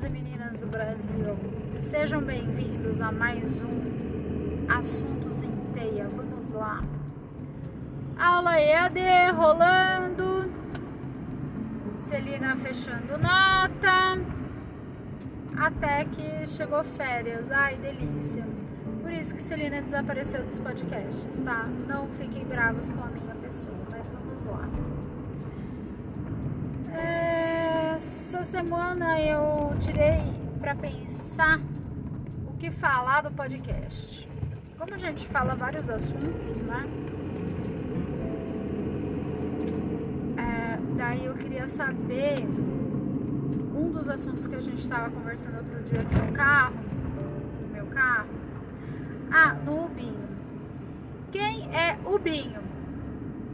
meninos e meninas do Brasil. Sejam bem-vindos a mais um Assuntos em Teia. Vamos lá. Aula EAD rolando. Celina fechando nota. Até que chegou férias. Ai, delícia. Por isso que Celina desapareceu dos podcasts, tá? Não fiquem bravos com a minha pessoa, mas vamos lá. É, essa semana eu tirei para pensar o que falar do podcast. Como a gente fala vários assuntos, né? É, daí eu queria saber um dos assuntos que a gente estava conversando outro dia aqui no carro, no meu carro. Ah, no Ubinho. Quem é o Binho?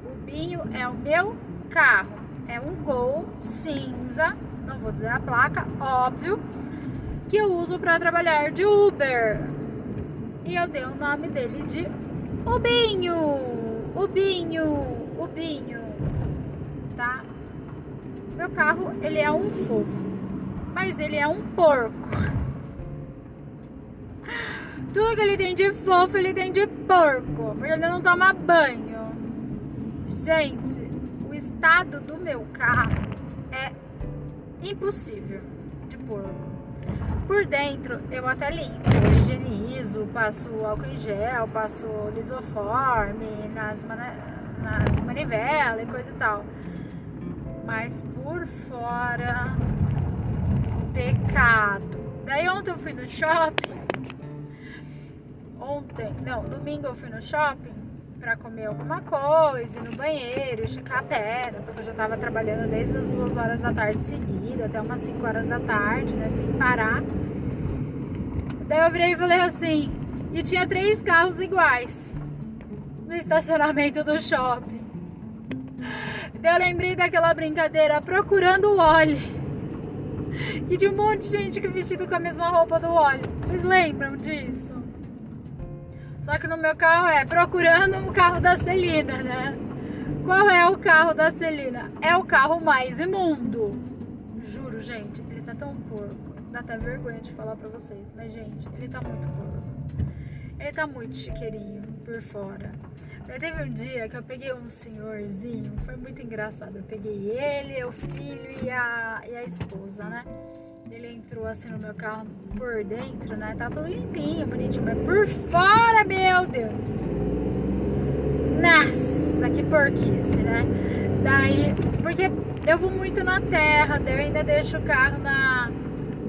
O Binho é o meu carro. É um Gol cinza, não vou dizer a placa, óbvio, que eu uso para trabalhar de Uber. E eu dei o nome dele de Ubinho, Ubinho, Ubinho, tá? Meu carro, ele é um fofo, mas ele é um porco. Tudo que ele tem de fofo, ele tem de porco, porque ele não toma banho. Gente, o estado do meu carro é impossível de porco. Por dentro eu até limpo, higienizo, passo álcool em gel, passo lisoforme nas, nas manivelas e coisa e tal. Mas por fora, pecado. Daí ontem eu fui no shopping. Ontem, não, domingo eu fui no shopping pra comer alguma coisa, ir no banheiro, esticar a perna, porque eu já tava trabalhando desde as duas horas da tarde seguida, até umas 5 horas da tarde, né, sem parar. Daí eu virei e falei assim, e tinha três carros iguais no estacionamento do shopping. Daí eu lembrei daquela brincadeira procurando o óleo. E de um monte de gente que vestido com a mesma roupa do óleo. Vocês lembram disso? Só que no meu carro é procurando o carro da Celina, né? Qual é o carro da Celina? É o carro mais imundo. Juro, gente, ele tá tão porco. Dá até vergonha de falar pra vocês. Mas, gente, ele tá muito porco. Ele tá muito chiqueirinho por fora. Daí teve um dia que eu peguei um senhorzinho, foi muito engraçado. Eu peguei ele, o filho e a, e a esposa, né? Ele entrou assim no meu carro por dentro, né? Tá tudo limpinho, bonitinho, mas por fora, meu Deus! Nossa, que porquice, né? Daí, porque eu vou muito na terra, eu ainda deixo o carro na.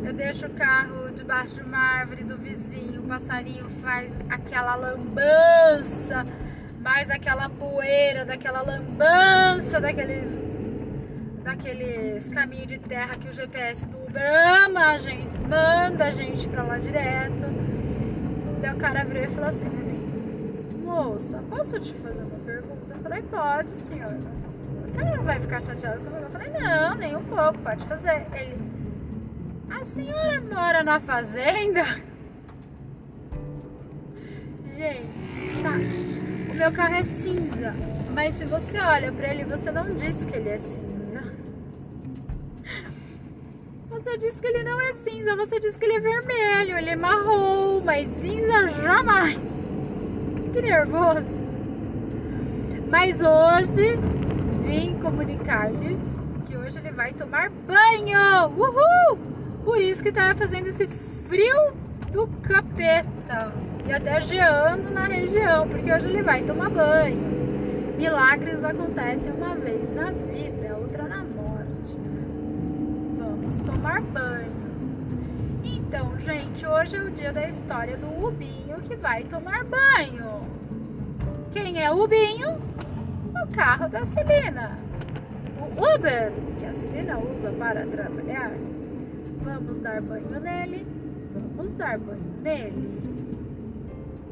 Eu deixo o carro debaixo de uma árvore do vizinho, o passarinho faz aquela lambança, mais aquela poeira, daquela lambança, daqueles daqueles caminhos de terra que o GPS do Uber ama a gente, manda a gente pra lá direto. Daí o cara virou e falou assim pra moça, posso te fazer uma pergunta? Eu falei, pode, senhor. Você não vai ficar chateado comigo? Eu falei, não, nem um pouco, pode fazer. Ele, a senhora mora na fazenda? Gente, tá. O meu carro é cinza, mas se você olha pra ele, você não diz que ele é cinza. Você diz que ele não é cinza, você diz que ele é vermelho, ele é marrom, mas cinza jamais. Que nervoso. Mas hoje vim comunicar-lhes que hoje ele vai tomar banho. Uhul! Por isso que tá fazendo esse frio do capeta. E até geando na região, porque hoje ele vai tomar banho. Milagres acontecem uma vez na vida, outra na morte. Vamos tomar banho. Então, gente, hoje é o dia da história do Ubinho que vai tomar banho. Quem é o Ubinho? O carro da Celina. O Uber que a Celina usa para trabalhar. Vamos dar banho nele. Vamos dar banho nele.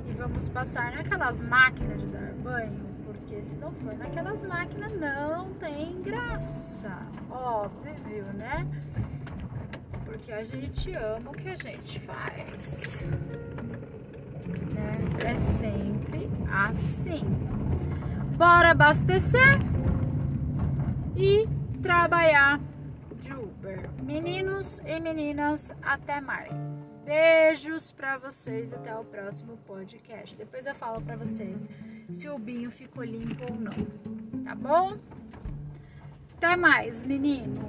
E vamos passar naquelas máquinas de dar banho porque se não for naquelas máquinas não tem graça. Óbvio, né? Porque a gente ama o que a gente faz. Né? É sempre assim. Bora abastecer e trabalhar de Uber. Meninos e meninas, até mais. Beijos para vocês até o próximo podcast. Depois eu falo para vocês se o binho ficou limpo ou não. Tá bom? Até mais, menino.